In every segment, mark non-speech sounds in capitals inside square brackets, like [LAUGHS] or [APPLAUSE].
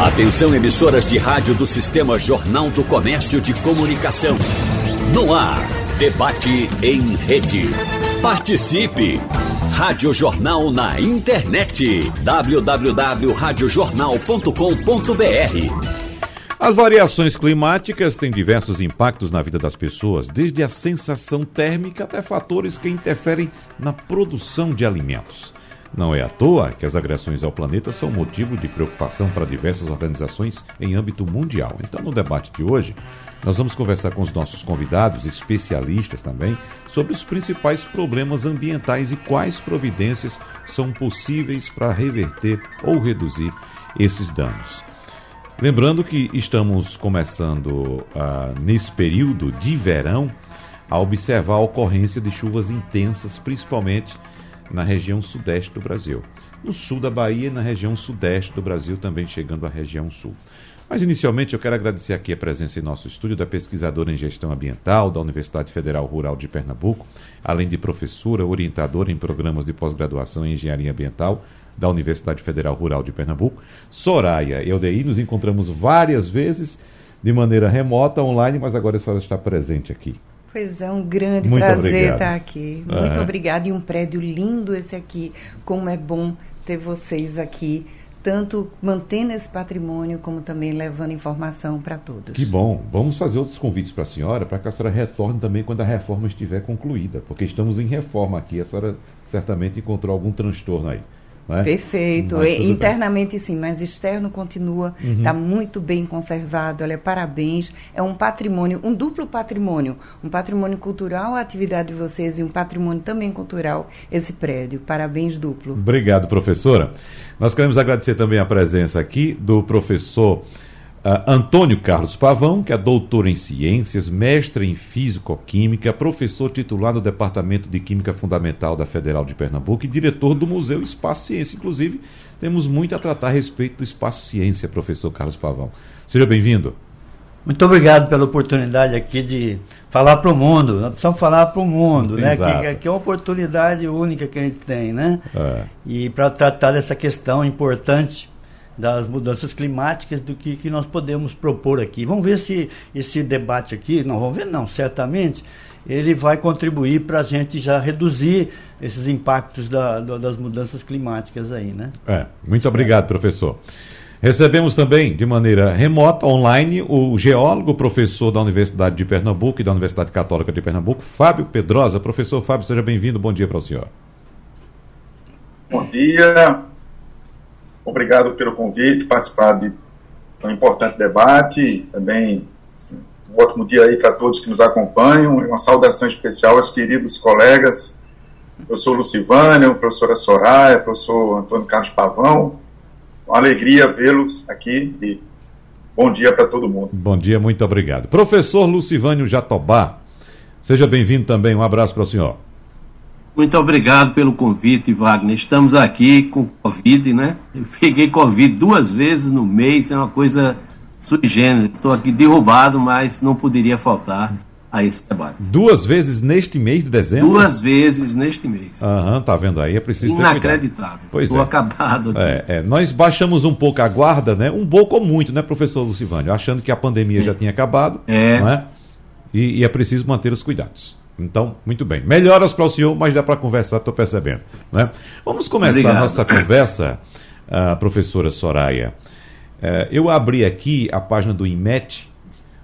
Atenção emissoras de rádio do Sistema Jornal do Comércio de Comunicação. No ar, debate em rede. Participe! Rádio Jornal na internet. www.radiojornal.com.br As variações climáticas têm diversos impactos na vida das pessoas, desde a sensação térmica até fatores que interferem na produção de alimentos. Não é à toa que as agressões ao planeta são motivo de preocupação para diversas organizações em âmbito mundial. Então, no debate de hoje, nós vamos conversar com os nossos convidados, especialistas também, sobre os principais problemas ambientais e quais providências são possíveis para reverter ou reduzir esses danos. Lembrando que estamos começando ah, nesse período de verão a observar a ocorrência de chuvas intensas, principalmente na região sudeste do Brasil. No sul da Bahia e na região sudeste do Brasil, também chegando à região sul. Mas inicialmente eu quero agradecer aqui a presença em nosso estúdio da pesquisadora em gestão ambiental da Universidade Federal Rural de Pernambuco, além de professora, orientadora em programas de pós-graduação em engenharia ambiental da Universidade Federal Rural de Pernambuco, Soraya Eldeí. Nos encontramos várias vezes de maneira remota, online, mas agora a senhora está presente aqui. Pois é, um grande Muito prazer obrigado. estar aqui. Muito É. obrigada. E um prédio lindo esse aqui. Como é bom ter vocês aqui, tanto mantendo esse patrimônio, como também levando informação para todos. Que bom. Vamos fazer outros convites para a senhora, para que a senhora retorne também quando a reforma estiver concluída, porque estamos em reforma aqui. A senhora certamente encontrou algum transtorno aí. É? Perfeito. E- tudo bem. Uhum. Internamente sim, mas externo continua, está muito bem conservado. Olha, parabéns. É um patrimônio, um duplo patrimônio, um patrimônio cultural, a atividade de vocês e um patrimônio também cultural, esse prédio. Parabéns duplo. Obrigado, professora. Nós queremos agradecer também a presença aqui do professor ah, Antônio Carlos Pavão, que é doutor em ciências, mestre em físico-química, professor titular do Departamento de Química Fundamental da Federal de Pernambuco e diretor do Museu Espaço Ciência. Inclusive, temos muito a tratar a respeito do Espaço Ciência, professor Carlos Pavão. Seja bem-vindo. Muito obrigado pela oportunidade aqui de falar para o mundo. Nós precisamos falar para o mundo, né? Que, que é uma oportunidade única que a gente tem, né? É. E para tratar dessa questão importante das mudanças climáticas, do que, que nós podemos propor aqui. Vamos ver se esse debate aqui, não vamos ver não, certamente, ele vai contribuir para a gente já reduzir esses impactos da- da- das mudanças climáticas aí, né? É, muito obrigado, professor. Recebemos também, de maneira remota, online, o geólogo, professor da Universidade de Pernambuco e da Universidade Católica de Pernambuco, Fábio Pedrosa. Professor Fábio, seja bem-vindo. Bom dia para o senhor. Bom dia, obrigado pelo convite, participar de um importante debate, também assim, um ótimo dia aí para todos que nos acompanham, e uma saudação especial aos queridos colegas, professor Lucivânio, professora Soraya, professor Antônio Carlos Pavão, uma alegria vê-los aqui e bom dia para todo mundo. Bom dia, muito obrigado. Professor Lucivânio Jatobá, seja bem-vindo também. Um abraço para o senhor. Muito obrigado pelo convite, Wagner. Estamos aqui com Covid, né? Eu peguei Covid duas vezes no mês, é uma coisa sui generis. Estou aqui derrubado, mas não poderia faltar a esse debate. Duas vezes neste mês de dezembro? Duas vezes neste mês. Aham, tá vendo aí? É preciso. Inacreditável. Pois Estou é. acabado aqui. É, é, nós baixamos um pouco a guarda, né? Um pouco ou muito, né, professor Lucivânio? Achando que a pandemia já tinha acabado, É. não é? E, e é preciso manter os cuidados. Então, muito bem. Melhoras para o senhor, mas dá para conversar, estou percebendo. Né? Vamos começar a Obrigado. nossa conversa, ah, professora Soraya. Eh, eu abri aqui a página do IMET,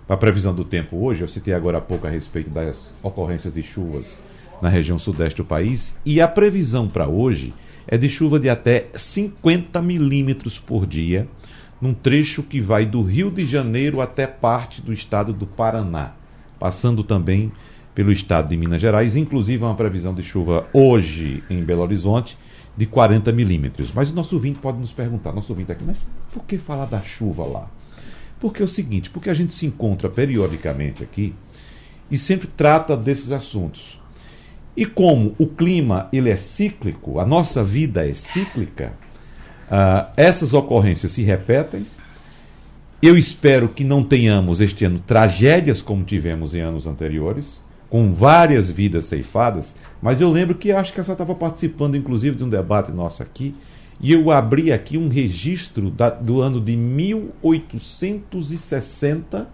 para a previsão do tempo hoje. Eu citei agora há pouco a respeito das ocorrências de chuvas na região sudeste do país. E a previsão para hoje é de chuva de até 50 milímetros por dia, num trecho que vai do Rio de Janeiro até parte do estado do Paraná, passando também pelo estado de Minas Gerais, inclusive uma previsão de chuva hoje em Belo Horizonte de 40 milímetros. Mas o nosso ouvinte pode nos perguntar, nosso ouvinte aqui, mas por que falar da chuva lá? Porque é o seguinte, porque a gente se encontra periodicamente aqui e sempre trata desses assuntos. E como o clima ele é cíclico, a nossa vida é cíclica, ah, essas ocorrências se repetem. Eu espero que não tenhamos este ano tragédias como tivemos em anos anteriores, com várias vidas ceifadas, mas eu lembro que acho que a senhora estava participando, inclusive, de um debate nosso aqui, E eu abri aqui um registro da, do ano de 1860,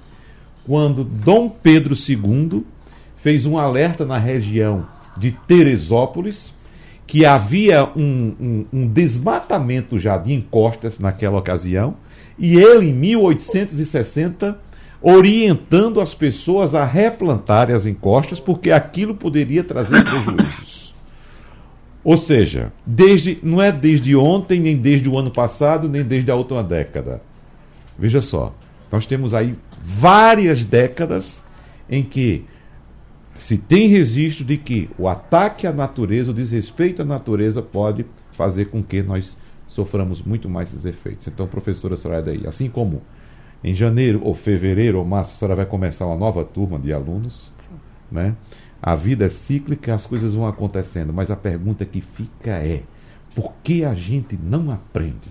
quando Dom Pedro II fez um alerta na região de Teresópolis que havia um, um, um desmatamento já de encostas naquela ocasião, e ele, em 1860, orientando as pessoas a replantarem as encostas, porque aquilo poderia trazer [COUGHS] prejuízos. Ou seja, desde, não é desde ontem, nem desde o ano passado, nem desde a última década. Veja só, nós temos aí várias décadas em que se tem registro de que o ataque à natureza, o desrespeito à natureza pode fazer com que nós soframos muito mais esses efeitos. Então, professora Soraya assim como em janeiro ou fevereiro ou março a senhora vai começar uma nova turma de alunos, Sim. né? A vida é cíclica, as coisas vão acontecendo, mas a pergunta que fica é: por que a gente não aprende?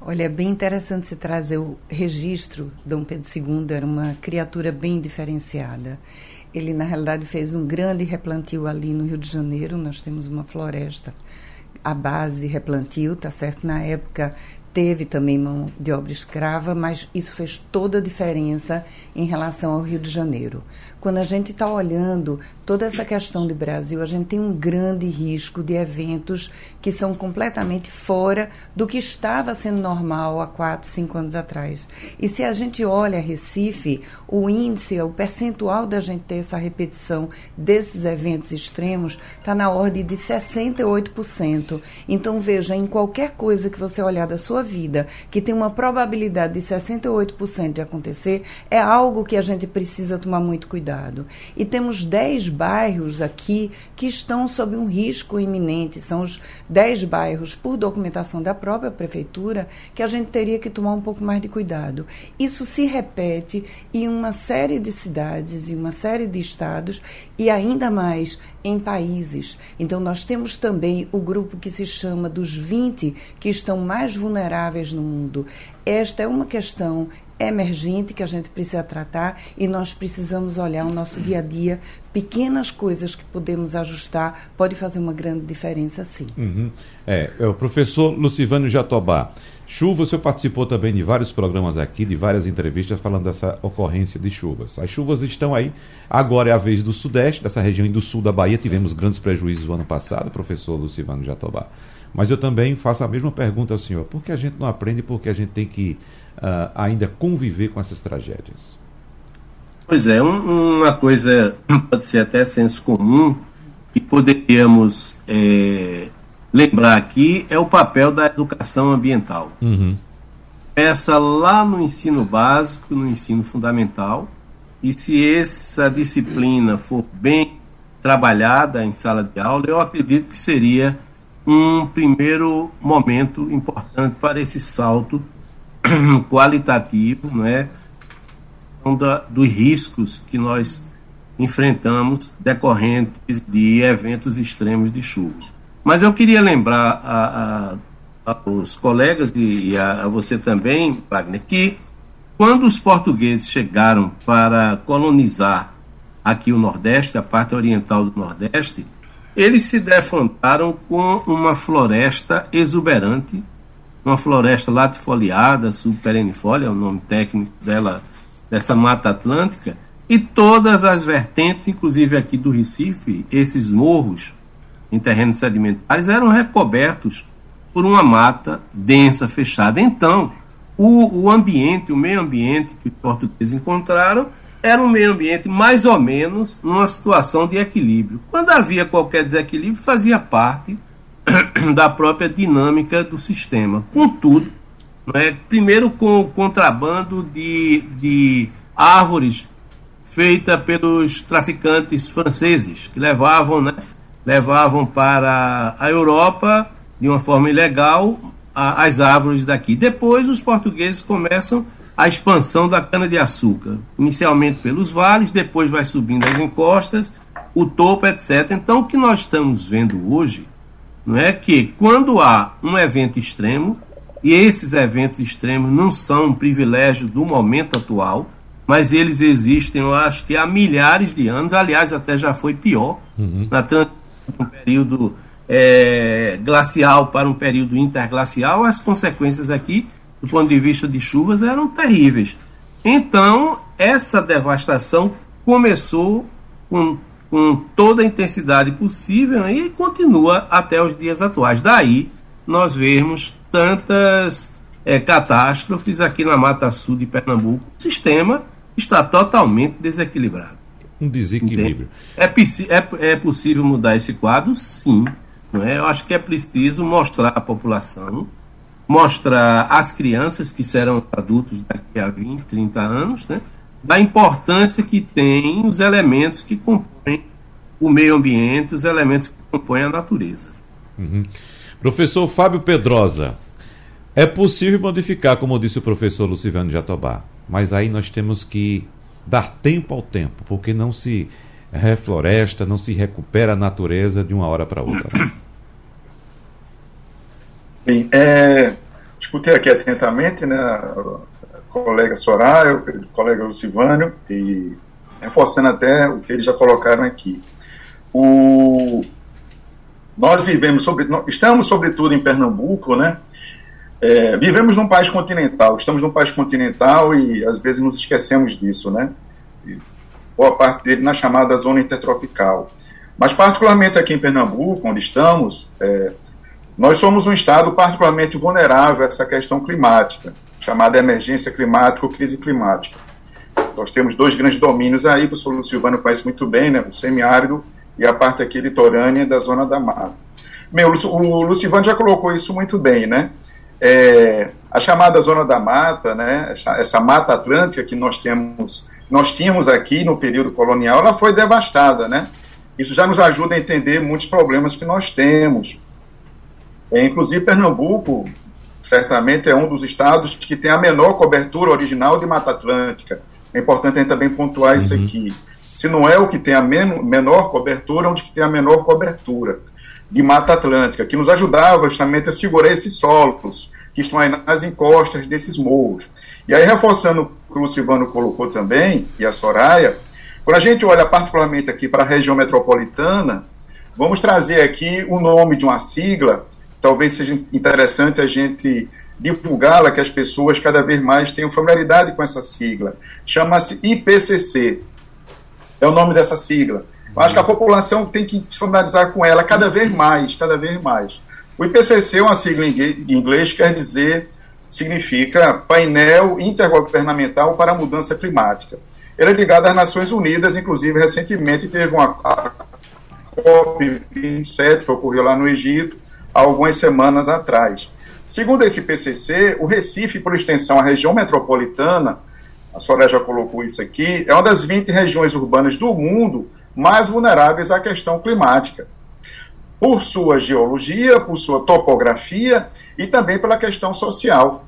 Olha, é bem interessante se trazer o registro. Dom Pedro II era uma criatura bem diferenciada. Ele, na realidade, fez um grande replantio ali no Rio de Janeiro. Nós temos uma floresta à base de replantio, tá certo? Na época teve também mão de obra escrava, mas isso fez toda a diferença em relação ao Rio de Janeiro. Quando a gente está olhando toda essa questão de Brasil, a gente tem um grande risco de eventos que são completamente fora do que estava sendo normal há quatro, cinco anos atrás. E se a gente olha Recife, o índice, o percentual da gente ter essa repetição desses eventos extremos está na ordem de 68%. Então, veja, em qualquer coisa que você olhar da sua vida que tem uma probabilidade de 68% de acontecer, é algo que a gente precisa tomar muito cuidado. E temos 10 bairros aqui que estão sob um risco iminente, são os 10 bairros, por documentação da própria prefeitura, que a gente teria que tomar um pouco mais de cuidado. Isso se repete em uma série de cidades, em uma série de estados e ainda mais em países. Então, nós temos também o grupo que se chama dos 20 que estão mais vulneráveis no mundo. Esta é uma questão emergente que a gente precisa tratar e nós precisamos olhar o nosso dia a dia. Pequenas coisas que podemos ajustar pode fazer uma grande diferença, sim. Uhum. É, é, o professor Lucivânio Jatobá. Chuva, senhor participou também de vários programas aqui, de várias entrevistas falando dessa ocorrência de chuvas. As chuvas estão aí. Agora é a vez do Sudeste, dessa região e do Sul da Bahia. Tivemos grandes prejuízos no ano passado, professor Lucivano Jatobá. Mas eu também faço a mesma pergunta ao senhor. Por que a gente não aprende? Porque a gente tem que uh, ainda conviver com essas tragédias? Pois é, um, uma coisa [CLEARS THROAT] pode ser até senso comum que poderíamos é, lembrar aqui é o papel da educação ambiental. Uhum. Começa lá no ensino básico, no ensino fundamental, e se essa disciplina for bem trabalhada em sala de aula, eu acredito que seria um primeiro momento importante para esse salto [CLEARS THROAT] qualitativo, não é? dos riscos que nós enfrentamos decorrentes de eventos extremos de chuva. Mas eu queria lembrar a, a, aos colegas e, e a, a, você também, Wagner, que quando os portugueses chegaram para colonizar aqui o Nordeste, a parte oriental do Nordeste, eles se defrontaram com uma floresta exuberante, uma floresta latifoliada, subperennifolia, é o nome técnico dela, dessa mata atlântica, e todas as vertentes, inclusive aqui do Recife, esses morros em terrenos sedimentares eram recobertos por uma mata densa, fechada. Então, o, o ambiente, o meio ambiente que os portugueses encontraram era um meio ambiente mais ou menos numa situação de equilíbrio. Quando havia qualquer desequilíbrio, fazia parte [CLEARS THROAT] da própria dinâmica do sistema. Contudo, é, primeiro com o contrabando de, de árvores feita pelos traficantes franceses, que levavam né, levavam para a Europa de uma forma ilegal a, as árvores daqui. Depois os portugueses começam a expansão da cana-de-açúcar, inicialmente pelos vales, depois vai subindo as encostas, o topo, etc. Então o que nós estamos vendo hoje não é que quando há um evento extremo, e esses eventos extremos não são um privilégio do momento atual, mas eles existem, eu acho que há milhares de anos, aliás, até já foi pior, uhum. na transição um período é, glacial para um período interglacial, as consequências aqui, do ponto de vista de chuvas, eram terríveis. Então, essa devastação começou com, com toda a intensidade possível né, e continua até os dias atuais. Daí, nós vemos tantas é, catástrofes aqui na Mata Sul de Pernambuco. O sistema está totalmente desequilibrado. Um desequilíbrio. É, é, é possível mudar esse quadro? Sim. Não é? Eu acho que é preciso mostrar à população, mostrar às crianças que serão adultos daqui a 20, 30 anos, né? Da importância que tem os elementos que compõem o meio ambiente, os elementos que compõem a natureza. Uhum. Professor Fábio Pedrosa, é possível modificar, como disse o professor Luciano Jatobá, mas aí nós temos que dar tempo ao tempo, porque não se refloresta, não se recupera a natureza de uma hora para outra. Bem, é, escutei aqui atentamente, né, colega Soraya, o colega Lucivânio, e reforçando até o que eles já colocaram aqui. O, nós vivemos, sobre, estamos sobretudo em Pernambuco, né, é, vivemos num país continental, estamos num país continental e às vezes nos esquecemos disso, né, e boa parte dele na chamada zona intertropical. Mas particularmente aqui em Pernambuco, onde estamos, é, nós somos um estado particularmente vulnerável a essa questão climática, chamada emergência climática ou crise climática. Nós temos dois grandes domínios aí, que o Solo Silvano conhece muito bem, né, o semiárido e a parte aqui litorânea da zona da mata. Meu, o Lucivano já colocou isso muito bem, né? É, a chamada zona da mata, né, essa mata atlântica que nós temos, nós tínhamos aqui no período colonial, ela foi devastada, né? Isso já nos ajuda a entender muitos problemas que nós temos, é, inclusive, Pernambuco, certamente, é um dos estados que tem a menor cobertura original de Mata Atlântica. É importante também pontuar uhum. isso aqui. Se não é o que tem a men menor cobertura, é onde que tem a menor cobertura de Mata Atlântica, que nos ajudava justamente a segurar esses solos que estão aí nas encostas desses morros. E aí, reforçando o que o Silvano colocou também, e a Soraya, quando a gente olha particularmente aqui para a região metropolitana, vamos trazer aqui o nome de uma sigla talvez seja interessante a gente divulgá-la, que as pessoas cada vez mais tenham familiaridade com essa sigla. Chama-se IPCC. É o nome dessa sigla. Eu acho que a população tem que se familiarizar com ela cada vez mais, cada vez mais. O IPCC é uma sigla em inglês, quer dizer, significa Painel Intergovernamental para a Mudança Climática. Ele é ligado às Nações Unidas, inclusive recentemente teve uma COP27 que ocorreu lá no Egito, há algumas semanas atrás. Segundo esse PCC, o Recife, por extensão, a região metropolitana, a Soraya já colocou isso aqui, é uma das 20 regiões urbanas do mundo mais vulneráveis à questão climática. Por sua geologia, por sua topografia e também pela questão social.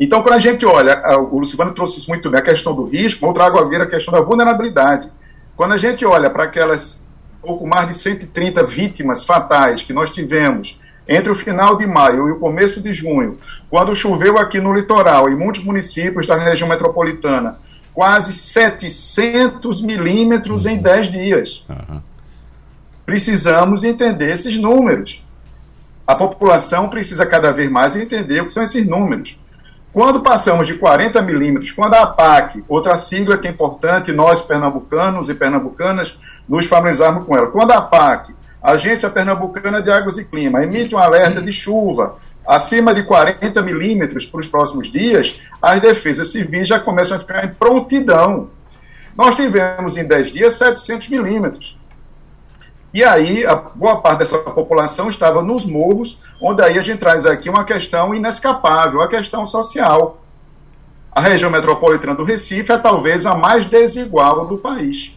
Então, quando a gente olha, o Luciano trouxe isso muito bem, a questão do risco, eu trago a ver a questão da vulnerabilidade. Quando a gente olha para aquelas pouco mais de 130 vítimas fatais que nós tivemos entre o final de maio e o começo de junho, quando choveu aqui no litoral, em muitos municípios da região metropolitana, quase 700 milímetros uhum. em 10 dias. Uhum. Precisamos entender esses números. A população precisa cada vez mais entender o que são esses números. Quando passamos de 40 milímetros, quando a APAC, outra sigla que é importante, nós pernambucanos e pernambucanas nos familiarizarmos com ela, quando a APAC Agência Pernambucana de Águas e Clima emite um alerta de chuva acima de 40 milímetros para os próximos dias, as defesas civis já começam a ficar em prontidão. Nós tivemos em 10 dias 700 milímetros. E aí, a boa parte dessa população estava nos morros, onde aí a gente traz aqui uma questão inescapável, a questão social. A região metropolitana do Recife é talvez a mais desigual do país.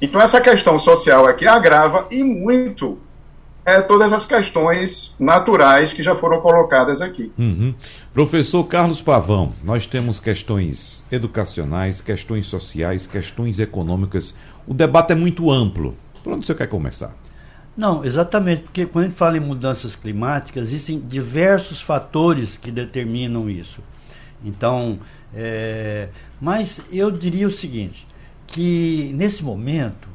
Então, essa questão social aqui agrava e muito é, todas as questões naturais que já foram colocadas aqui. Uhum. Professor Carlos Pavão, nós temos questões educacionais, questões sociais, questões econômicas. O debate é muito amplo. Por onde você quer começar? Não, exatamente, porque quando a gente fala em mudanças climáticas, existem diversos fatores que determinam isso. Então, é, mas eu diria o seguinte: que nesse momento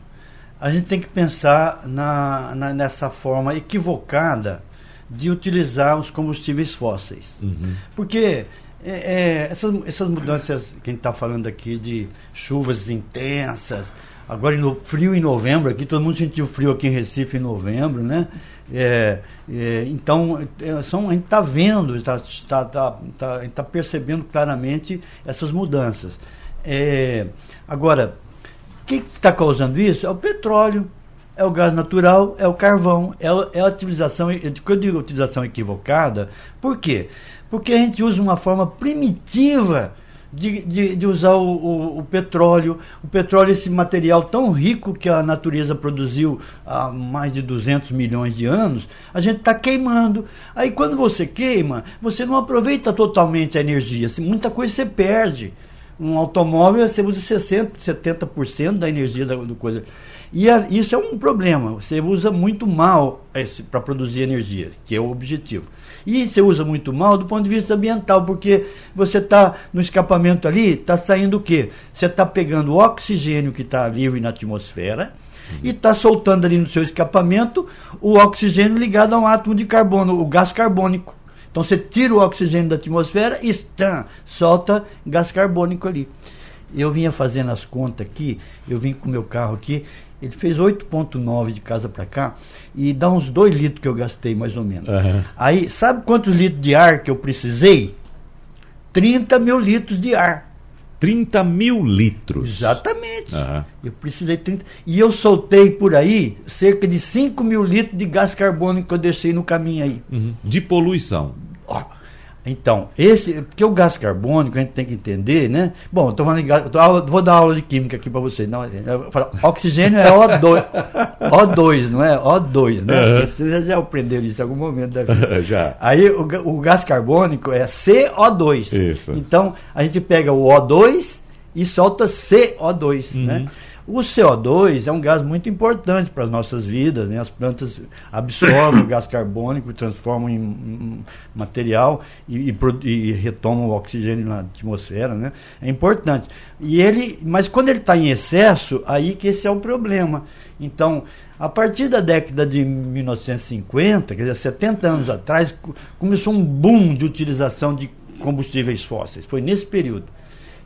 a gente tem que pensar na, na nessa forma equivocada de utilizar os combustíveis fósseis. Uhum. Porque é, é, essas, essas mudanças que a gente está falando aqui de chuvas intensas, agora no frio em novembro, aqui todo mundo sentiu frio aqui em Recife em novembro, né? É, é, então, é, são, a gente está vendo, está tá, tá, tá, tá, percebendo claramente essas mudanças. É, agora, o que está causando isso? É o petróleo, é o gás natural, é o carvão, é, é a utilização, quando eu digo utilização equivocada, por quê? Porque a gente usa uma forma primitiva de, de, de usar o, o, o, petróleo. O petróleo, esse material tão rico que a natureza produziu há mais de 200 milhões de anos, a gente está queimando. Aí quando você queima, você não aproveita totalmente a energia. Muita coisa você perde. Um automóvel você usa 60%, 70% da energia da, do coisa. E a, isso é um problema. Você usa muito mal para produzir energia, que é o objetivo. E você usa muito mal do ponto de vista ambiental, porque você está no escapamento ali, está saindo o quê? Você está pegando o oxigênio que está livre na atmosfera e está soltando ali no seu escapamento o oxigênio ligado a um átomo de carbono, o gás carbônico. Então você tira o oxigênio da atmosfera e tã, solta gás carbônico ali. Eu vinha fazendo as contas aqui, eu vim com o meu carro aqui, ele fez 8,9 de casa para cá e dá uns 2 litros que eu gastei, mais ou menos. Uhum. Aí, sabe quantos litros de ar que eu precisei? 30 mil litros de ar. 30 mil litros. Exatamente. Uhum. Eu precisei 30. E eu soltei por aí cerca de 5 mil litros de gás carbônico que eu deixei no caminho aí. Uhum. De poluição. Ó, então, esse, porque o gás carbônico a gente tem que entender, né? Bom, estou falando de gás, tô, vou dar aula de química aqui para vocês. Não, falo, oxigênio é O2, [LAUGHS] O2, não é? O2, né? Uhum. Vocês já aprenderam isso em algum momento da vida. [LAUGHS] já. Aí o, o gás carbônico é CO2. Isso. Então, a gente pega o O2 e solta CO2, uhum. né? O CO2 é um gás muito importante para as nossas vidas, né? As plantas absorvem o gás carbônico, transformam em, material e, e, e, retomam o oxigênio na atmosfera, né? É importante. E ele, mas quando ele está em excesso, aí que esse é o problema. Então, a partir da década de 1950, quer dizer, 70 anos atrás, começou um boom de utilização de combustíveis fósseis. Foi nesse período.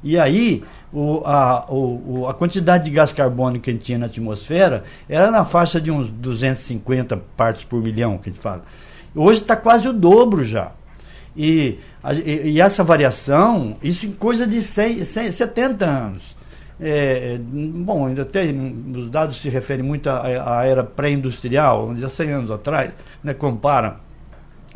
E aí, o, a, o, a quantidade de gás carbônico que a gente tinha na atmosfera era na faixa de uns 250 partes por milhão, que a gente fala. Hoje está quase o dobro já. E, e, e, essa variação, isso em coisa de 100, 100, 70 anos. É, bom, ainda tem, os dados se referem muito à, à era pré-industrial, há 100 anos atrás, né, compara.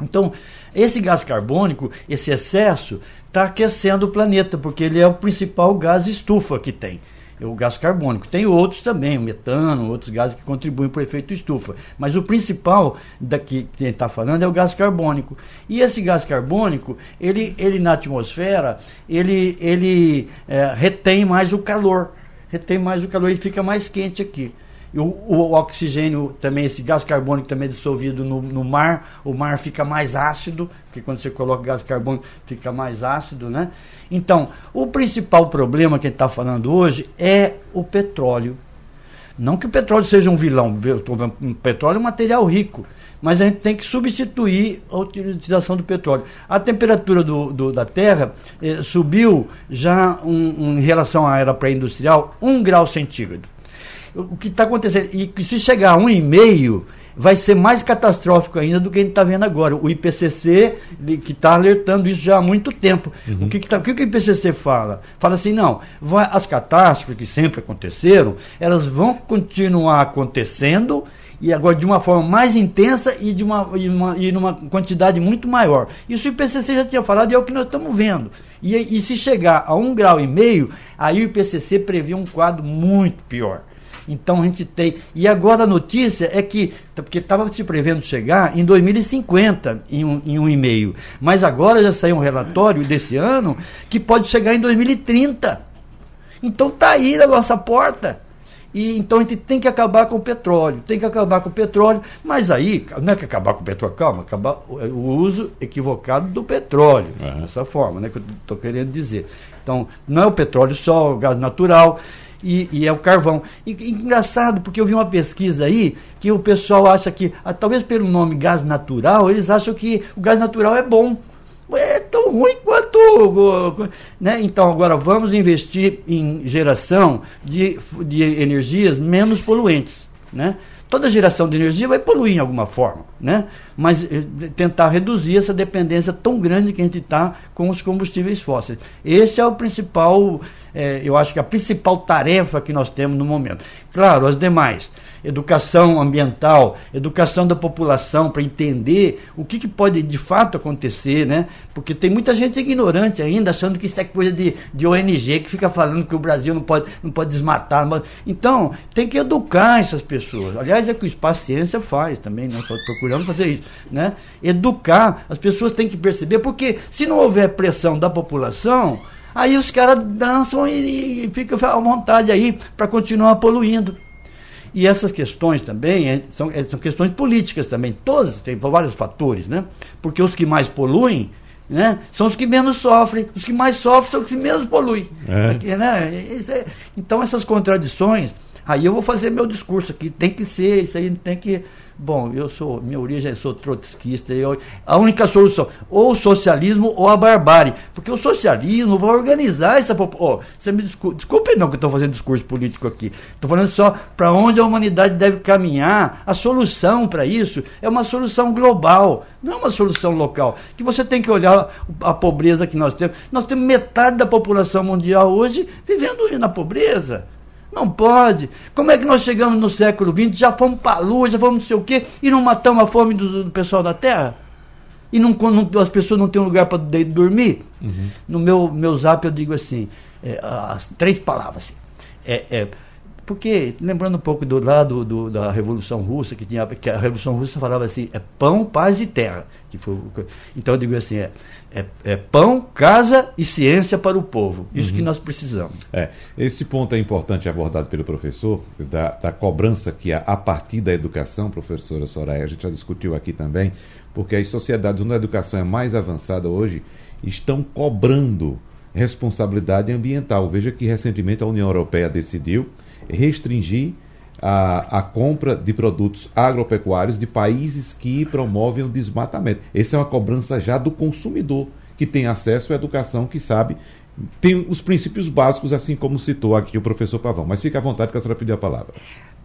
Então, esse gás carbônico, esse excesso, está aquecendo o planeta, porque ele é o principal gás estufa que tem. O gás carbônico. Tem outros também, o metano, outros gases que contribuem para o efeito estufa. Mas o principal daqui que gente está falando é o gás carbônico. E esse gás carbônico, ele, ele na atmosfera, ele, ele é, retém mais o calor. Retém mais o calor e fica mais quente aqui. O, o, oxigênio também, esse gás carbônico também é dissolvido no, no, mar, o mar fica mais ácido, porque quando você coloca gás carbônico fica mais ácido, né? Então, o principal problema que a gente está falando hoje é o petróleo. Não que o petróleo seja um vilão, o petróleo é um material rico, mas a gente tem que substituir a utilização do petróleo. A temperatura do, do da Terra eh, subiu já um, um, em relação à era pré-industrial um grau centígrado o que está acontecendo. E que se chegar a um e meio, vai ser mais catastrófico ainda do que a gente está vendo agora. O IPCC, que está alertando isso já há muito tempo. Uhum. O, que, que, tá, o que, o IPCC fala? Fala assim, não, vai, as catástrofes que sempre aconteceram, elas vão continuar acontecendo e agora de uma forma mais intensa e de uma, e uma, e numa quantidade muito maior. Isso o IPCC já tinha falado e é o que nós estamos vendo. E, e se chegar a um grau e meio, aí o IPCC prevê um quadro muito pior. Então a gente tem. E agora a notícia é que, porque estava se prevendo chegar em 2050 em um, em um e-mail. Mas agora já saiu um relatório desse ano que pode chegar em 2030. Então está aí na nossa porta. E então a gente tem que acabar com o petróleo, tem que acabar com o petróleo, mas aí, não é que acabar com o petróleo, calma, acabar o, o uso equivocado do petróleo, uhum. dessa forma, né, que eu estou querendo dizer. Então, não é o petróleo só, o gás natural, E, e, é o carvão. E, engraçado, porque eu vi uma pesquisa aí que o pessoal acha que, ah, talvez pelo nome gás natural, eles acham que o gás natural é bom. É tão ruim quanto. Né? Então, agora vamos investir em geração de, de energias menos poluentes. Né? Toda geração de energia vai poluir em alguma forma, né? mas eh, tentar reduzir essa dependência tão grande que a gente está com os combustíveis fósseis. Esse é o principal, é, eu acho que a principal tarefa que nós temos no momento. Claro, as demais educação ambiental, educação da população para entender o que, que, pode de fato acontecer, né? Porque tem muita gente ignorante ainda, achando que isso é coisa de, de ONG que fica falando que o Brasil não pode, não pode desmatar. Mas... Então, tem que educar essas pessoas. Aliás, é que o Espaço Ciência faz também, nós né? procuramos fazer isso, né? Educar, as pessoas têm que perceber, porque se não houver pressão da população, aí os caras dançam e, e ficam à vontade aí para continuar poluindo. E essas questões também é, são, é, são questões políticas também, todas, tem vários fatores, né? Porque os que mais poluem né? São os que menos sofrem, os que mais sofrem são os que menos poluem. É. Aqui, né? É, então essas contradições, aí eu vou fazer meu discurso aqui, tem que ser, isso aí tem que Bom, eu sou, minha origem, eu sou trotskista. Eu, a única solução, ou o socialismo ou a barbárie. Porque o socialismo vai organizar essa população. Oh, você me desculpe, desculpe não que eu estou fazendo discurso político aqui. Estou falando só para onde a humanidade deve caminhar. A solução para isso é uma solução global, não é uma solução local. Que você tem que olhar a pobreza que nós temos. Nós temos metade da população mundial hoje vivendo na pobreza. Não pode. Como é que nós chegamos no século XX, já fomos para a lua, já fomos não sei o quê, e não matamos a fome do, do pessoal da Terra? E não, não, as pessoas não têm um lugar para dormir? Uhum. No meu, meu zap eu digo assim, é, as três palavras. Assim, é, é, porque, lembrando um pouco do lado do, da Revolução Russa, que, tinha, que a Revolução Russa falava assim, é pão, paz e terra. Que foi, então eu digo assim, é, é, é pão, casa e ciência para o povo. Isso uhum. que nós precisamos. É, esse ponto é importante abordado pelo professor, da, da cobrança que há a partir da educação, professora Soraya, a gente já discutiu aqui também, porque as sociedades onde a educação é mais avançada hoje estão cobrando responsabilidade ambiental. Veja que recentemente a União Europeia decidiu restringir a, a, compra de produtos agropecuários de países que promovem o desmatamento. Essa é uma cobrança já do consumidor, que tem acesso à educação, que sabe, tem os princípios básicos, assim como citou aqui o professor Pavão. Mas fique à vontade que a senhora pediu a palavra.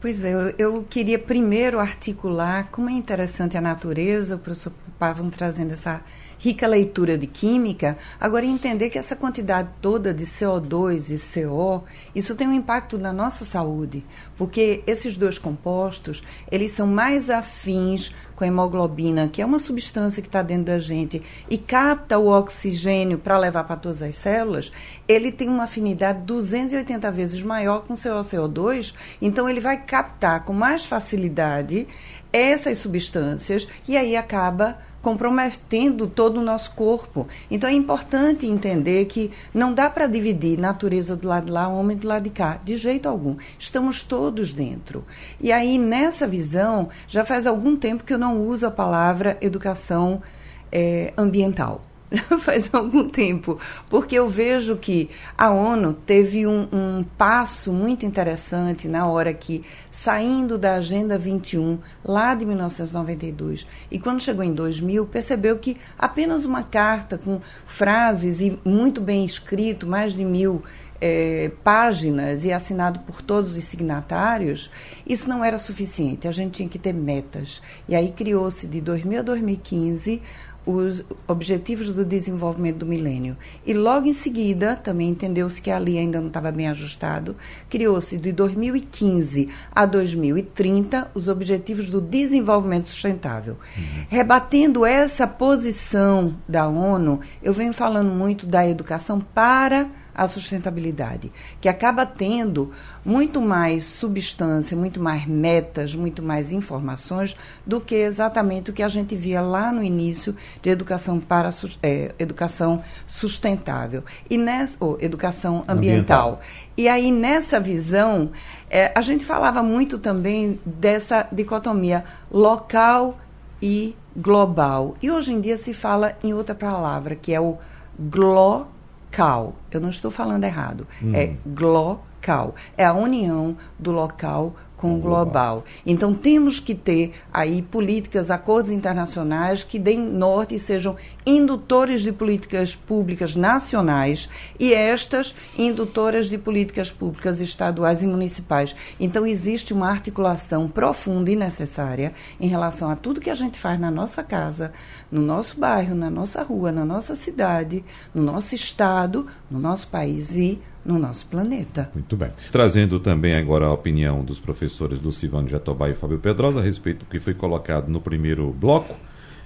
Pois é, eu, eu queria primeiro articular como é interessante a natureza, o professor Pavão trazendo essa rica leitura de química, agora entender que essa quantidade toda de CO2 e CO, isso tem um impacto na nossa saúde, porque esses dois compostos, eles são mais afins com a hemoglobina, que é uma substância que está dentro da gente e capta o oxigênio para levar para todas as células, ele tem uma afinidade 280 vezes maior com o CO2, então ele vai captar com mais facilidade essas substâncias e aí acaba comprometendo todo o nosso corpo. Então é importante entender que não dá para dividir natureza do lado de lá, homem do lado de cá, de jeito algum. Estamos todos dentro. E aí, nessa visão, já faz algum tempo que eu não uso a palavra educação é, ambiental. [LAUGHS] faz algum tempo, porque eu vejo que a ONU teve um, um, passo muito interessante na hora que, saindo da Agenda 21, lá de 1992, e quando chegou em 2000, percebeu que apenas uma carta com frases e muito bem escrito, mais de mil é, páginas e assinado por todos os signatários, isso não era suficiente. A gente tinha que ter metas. E aí criou-se de 2000 a 2015 os Objetivos do Desenvolvimento do Milênio. E logo em seguida, também entendeu-se que ali ainda não estava bem ajustado, criou-se de 2015 a 2030 os Objetivos do Desenvolvimento Sustentável. Uhum. Rebatendo essa posição da ONU, eu venho falando muito da educação para a sustentabilidade, que acaba tendo muito mais substância, muito mais metas, muito mais informações do que exatamente o que a gente via lá no início de educação para é, educação sustentável e nessa ou educação ambiental. ambiental. E aí nessa visão é, a gente falava muito também dessa dicotomia local e global. E hoje em dia se fala em outra palavra que é o global Glocal. Eu não estou falando errado. Hum. É glocal. É a união do local com o global. Então temos que ter aí políticas, acordos internacionais que deem norte e sejam indutores de políticas públicas nacionais e estas indutoras de políticas públicas estaduais e municipais. Então existe uma articulação profunda e necessária em relação a tudo que a gente faz na nossa casa, no nosso bairro, na nossa rua, na nossa cidade, no nosso estado, no nosso país e no nosso planeta. Muito bem. Trazendo também agora a opinião dos professores Lucivano Jatobá e Fábio Pedrosa a respeito do que foi colocado no primeiro bloco.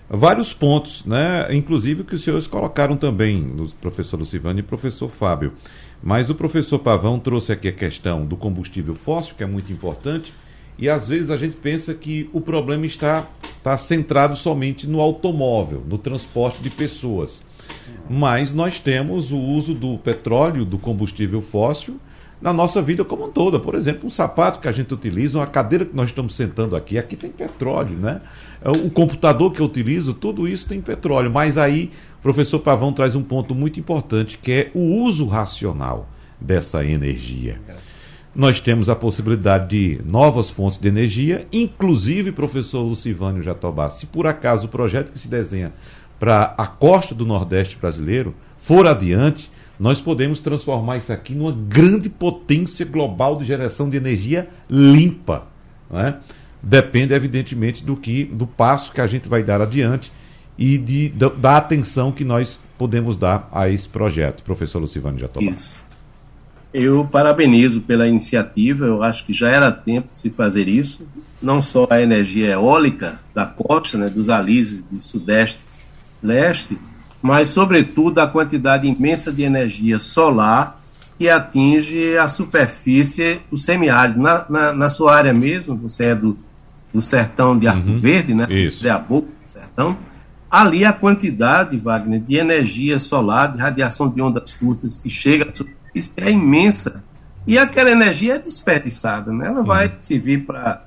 Vários pontos, né? Inclusive que os senhores colocaram também, o professor Lucivano e o professor Fábio. Mas o professor Pavão trouxe aqui a questão do combustível fóssil, que é muito importante, e às vezes a gente pensa que o problema está, está centrado somente no automóvel, no transporte de pessoas. Mas nós temos o uso do petróleo, do combustível fóssil, na nossa vida como um todo. Por exemplo, um sapato que a gente utiliza, uma cadeira que nós estamos sentando aqui, aqui tem petróleo, né? O computador que eu utilizo, tudo isso tem petróleo. Mas aí, o professor Pavão traz um ponto muito importante, que é o uso racional dessa energia. Nós temos a possibilidade de novas fontes de energia, inclusive, professor Lucivânio Jatobá, se por acaso o projeto que se desenha para a costa do Nordeste brasileiro for adiante, nós podemos transformar isso aqui numa grande potência global de geração de energia limpa. Né? Depende, evidentemente, do que do passo que a gente vai dar adiante e de, da, da atenção que nós podemos dar a esse projeto. Professor Lucivano Jatobá. Isso. Eu parabenizo pela iniciativa, eu acho que já era tempo de se fazer isso, não só a energia eólica da costa, né, dos alísios do sudeste leste, mas, sobretudo, a quantidade imensa de energia solar que atinge a superfície do semiárido. Na, na, na sua área mesmo, você é do, do sertão de Arco uhum, Verde, né? Isso. De Aboco, sertão. Ali a quantidade, Wagner, de energia solar, de radiação de ondas curtas que chega à superfície é imensa. E aquela energia é desperdiçada, né? Ela uhum. vai servir para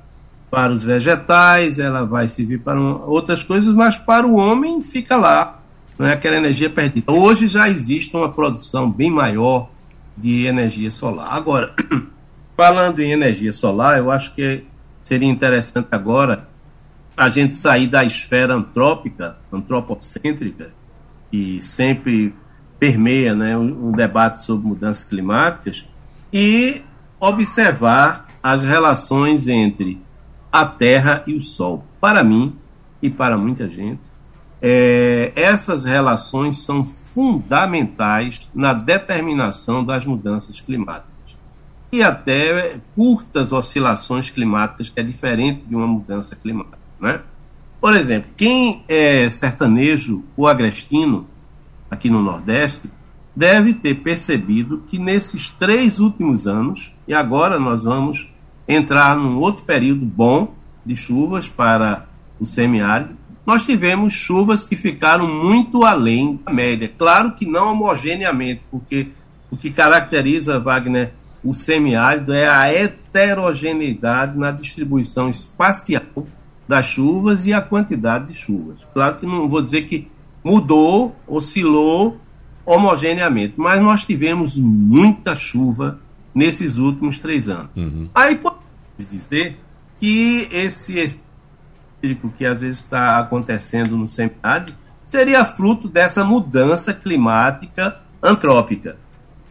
para os vegetais, ela vai servir para outras coisas, mas para o homem fica lá, não é aquela energia perdida. Hoje já existe uma produção bem maior de energia solar. Agora, [CLEARS THROAT] falando em energia solar, eu acho que seria interessante agora a gente sair da esfera antrópica, antropocêntrica, que sempre permeia né, um debate sobre mudanças climáticas, e observar as relações entre a Terra e o Sol. Para mim e para muita gente, é, essas relações são fundamentais na determinação das mudanças climáticas. E até curtas oscilações climáticas, que é diferente de uma mudança climática. Né? Por exemplo, quem é sertanejo ou agrestino aqui no Nordeste deve ter percebido que nesses três últimos anos, e agora nós vamos entrar num outro período bom de chuvas para o semiárido. Nós tivemos chuvas que ficaram muito além da média. Claro que não homogeneamente, porque o que caracteriza, Wagner, o semiárido é a heterogeneidade na distribuição espacial das chuvas e a quantidade de chuvas. Claro que não vou dizer que mudou, oscilou homogeneamente, mas nós tivemos muita chuva nesses últimos três anos. Uhum. Aí podemos dizer que esse cíclico que às vezes está acontecendo no semiárido seria fruto dessa mudança climática antrópica.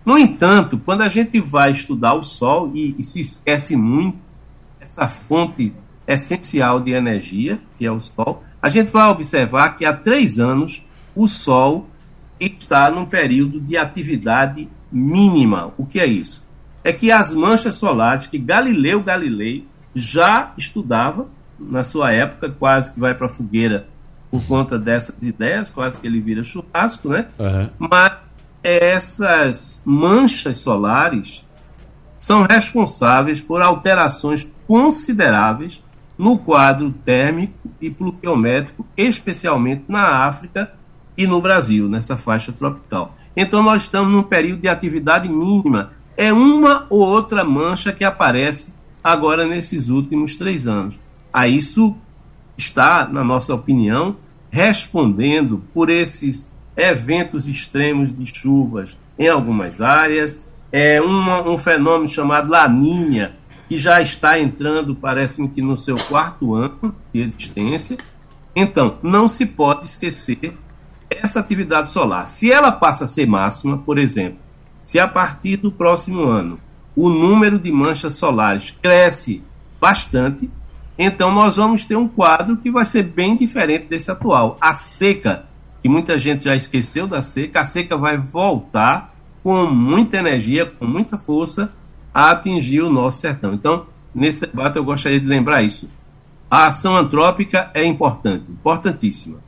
No entanto, quando a gente vai estudar o Sol e, e se esquece muito essa fonte essencial de energia, que é o Sol, a gente vai observar que há três anos o Sol está num período de atividade mínima. O que é isso? É que as manchas solares que Galileu Galilei já estudava na sua época, quase que vai para a fogueira por conta dessas ideias, quase que ele vira churrasco, né? Uhum. Mas essas manchas solares são responsáveis por alterações consideráveis no quadro térmico e pluviométrico, especialmente na África e no Brasil, nessa faixa tropical. Então, nós estamos num período de atividade mínima é uma ou outra mancha que aparece agora nesses últimos três anos. A isso está, na nossa opinião, respondendo por esses eventos extremos de chuvas em algumas áreas, é uma, um fenômeno chamado laninha, que já está entrando, parece-me que no seu quarto ano de existência. Então, não se pode esquecer essa atividade solar. Se ela passa a ser máxima, por exemplo, se a partir do próximo ano o número de manchas solares cresce bastante, então nós vamos ter um quadro que vai ser bem diferente desse atual. A seca, que muita gente já esqueceu da seca, a seca vai voltar com muita energia, com muita força, a atingir o nosso sertão. Então, nesse debate eu gostaria de lembrar isso. A ação antrópica é importante, importantíssima.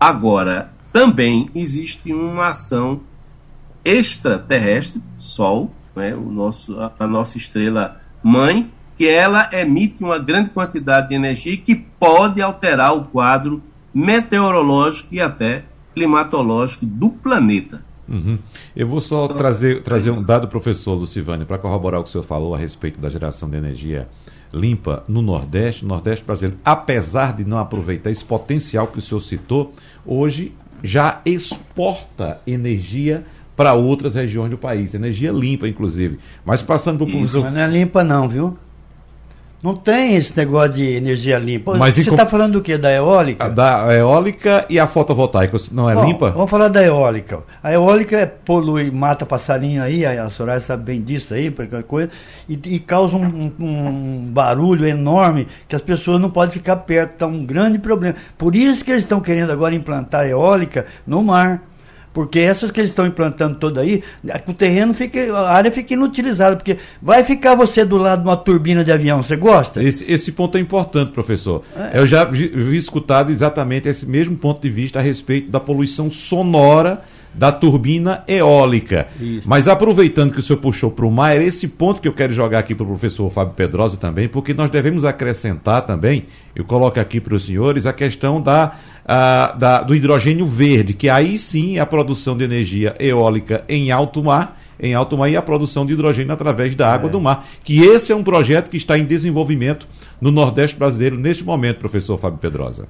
Agora, também existe uma ação extraterrestre, Sol, né, o nosso, a, a nossa estrela mãe, que ela emite uma grande quantidade de energia que pode alterar o quadro meteorológico e até climatológico do planeta. Uhum. Eu vou só trazer, trazer um dado, professor Lucivane, para corroborar o que o senhor falou a respeito da geração de energia limpa no Nordeste, no Nordeste brasileiro, apesar de não aproveitar esse potencial que o senhor citou, hoje já exporta energia para outras regiões do país, energia limpa, inclusive. Mas passando para o professor. Mas não é limpa, não, viu? Não tem esse negócio de energia limpa. Mas Você está falando do que? Da eólica? Da eólica e a fotovoltaica. Não é Bom, limpa? Vamos falar da eólica. A eólica é, polui, mata passarinho aí, a Soraya sabe bem disso aí, qualquer coisa, e, e causa um, um, barulho enorme que as pessoas não podem ficar perto. Está um grande problema. Por isso que eles estão querendo agora implantar eólica no mar. Porque essas que eles estão implantando toda aí, o terreno fica, a área fica inutilizada, porque vai ficar você do lado de uma turbina de avião, você gosta? Esse, esse ponto é importante, professor. É. Eu já vi, vi escutado exatamente esse mesmo ponto de vista a respeito da poluição sonora da turbina eólica. Isso. Mas aproveitando que o senhor puxou para o mar, era esse ponto que eu quero jogar aqui para o professor Fábio Pedrosa também, porque nós devemos acrescentar também, eu coloco aqui para os senhores, a questão da, a, da, do hidrogênio verde, que aí sim é a produção de energia eólica em alto mar, em alto mar e a produção de hidrogênio através da água é. do mar, que esse é um projeto que está em desenvolvimento no Nordeste brasileiro neste momento, professor Fábio Pedrosa.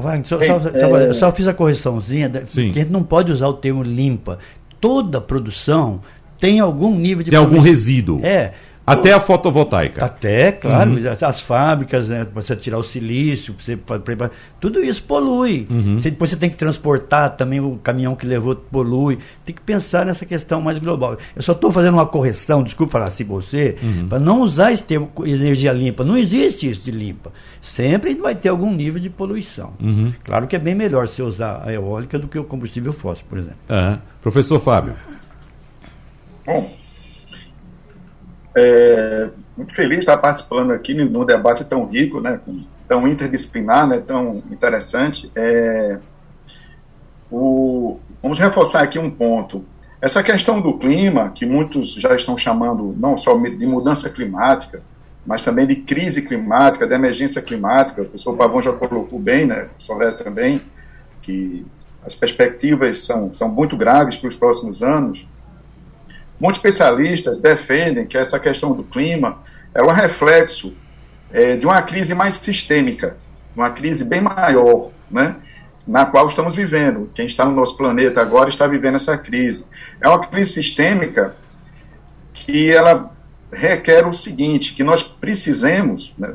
Wagner, só, só, só, é... só, fiz a correçãozinha, Sim. que a gente não pode usar o termo limpa. Toda produção tem algum nível de. Tem algum resíduo. É. Até a fotovoltaica. Até, claro. Uhum. As fábricas, né, para você tirar o silício, você tudo isso polui. Uhum. Você, depois você tem que transportar também o caminhão que levou polui. Tem que pensar nessa questão mais global. Eu só estou fazendo uma correção, desculpa falar assim você, uhum. para não usar esse termo energia limpa. Não existe isso de limpa. Sempre vai ter algum nível de poluição. Uhum. Claro que é bem melhor você usar a eólica do que o combustível fóssil, por exemplo. Professor Fábio. Bom, é, muito feliz de estar participando aqui num debate tão rico, né, tão interdisciplinar, né, tão interessante. É, o, vamos reforçar aqui um ponto. Essa questão do clima, que muitos já estão chamando não só de mudança climática, mas também de crise climática, de emergência climática. O professor Pavão já colocou bem, né, o Solé também, que as perspectivas são, são muito graves para os próximos anos. Muitos especialistas defendem que essa questão do clima é um reflexo é, de uma crise mais sistêmica, uma crise bem maior, né? na qual estamos vivendo. Quem está no nosso planeta agora está vivendo essa crise. É uma crise sistêmica que ela requer o seguinte, que nós precisemos, né,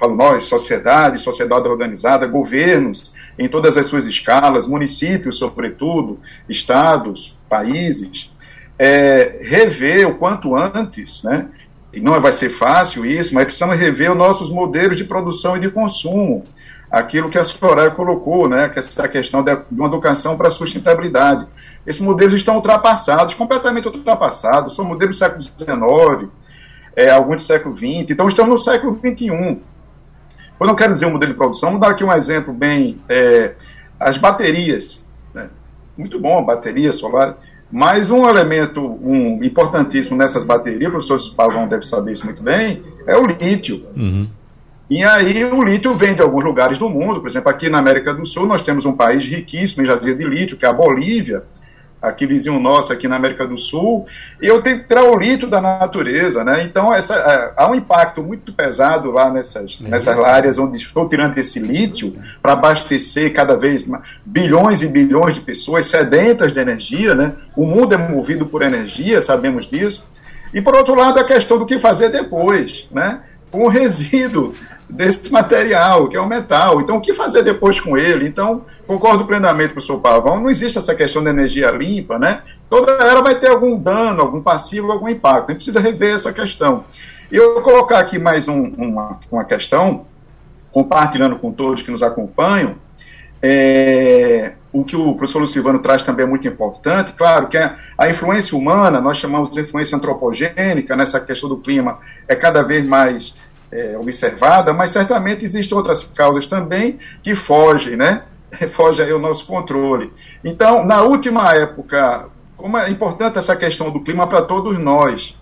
falo nós, sociedade, sociedade organizada, governos em todas as suas escalas, municípios, sobretudo, estados, países, é, rever o quanto antes, né? E não vai ser fácil isso, mas precisamos rever os nossos modelos de produção e de consumo. Aquilo que a Soraya colocou, né? Que essa questão de uma educação para a sustentabilidade. Esses modelos estão ultrapassados, completamente ultrapassados. São modelos do século XIX, é, alguns do século XX. Então, estamos no século XXI. Eu não quero dizer um modelo de produção, vamos dar aqui um exemplo bem. É, as baterias. Né? Muito bom bateria solar mas um elemento um, importantíssimo nessas baterias, o professor Pavão deve saber isso muito bem, é o lítio. Uhum. E aí o lítio vem de alguns lugares do mundo, por exemplo, aqui na América do Sul nós temos um país riquíssimo em jazia de lítio, que é a Bolívia. Aqui vizinho nosso, aqui na América do Sul, e eu tenho que tirar o litro da natureza, né? Então, essa, é, há um impacto muito pesado lá nessas, é. nessas áreas onde estou tirando esse lítio para abastecer cada vez mais, bilhões e bilhões de pessoas sedentas de energia, né? O mundo é movido por energia, sabemos disso. E, por outro lado, a questão do que fazer depois, né? Com o resíduo desse material, que é o metal. Então, o que fazer depois com ele? Então, concordo plenamente com o senhor Pavão, não existe essa questão de energia limpa, né? Toda ela vai ter algum dano, algum passivo, algum impacto. A gente precisa rever essa questão. Eu vou colocar aqui mais um, uma, uma questão, compartilhando com todos que nos acompanham, é, o que o professor Lucivano traz também é muito importante, claro que a, a influência humana, nós chamamos de influência antropogênica, nessa questão do clima, é cada vez mais é, observada, mas certamente existem outras causas também que fogem, né? Fogem ao nosso controle. Então, na última época, como é importante essa questão do clima para todos nós,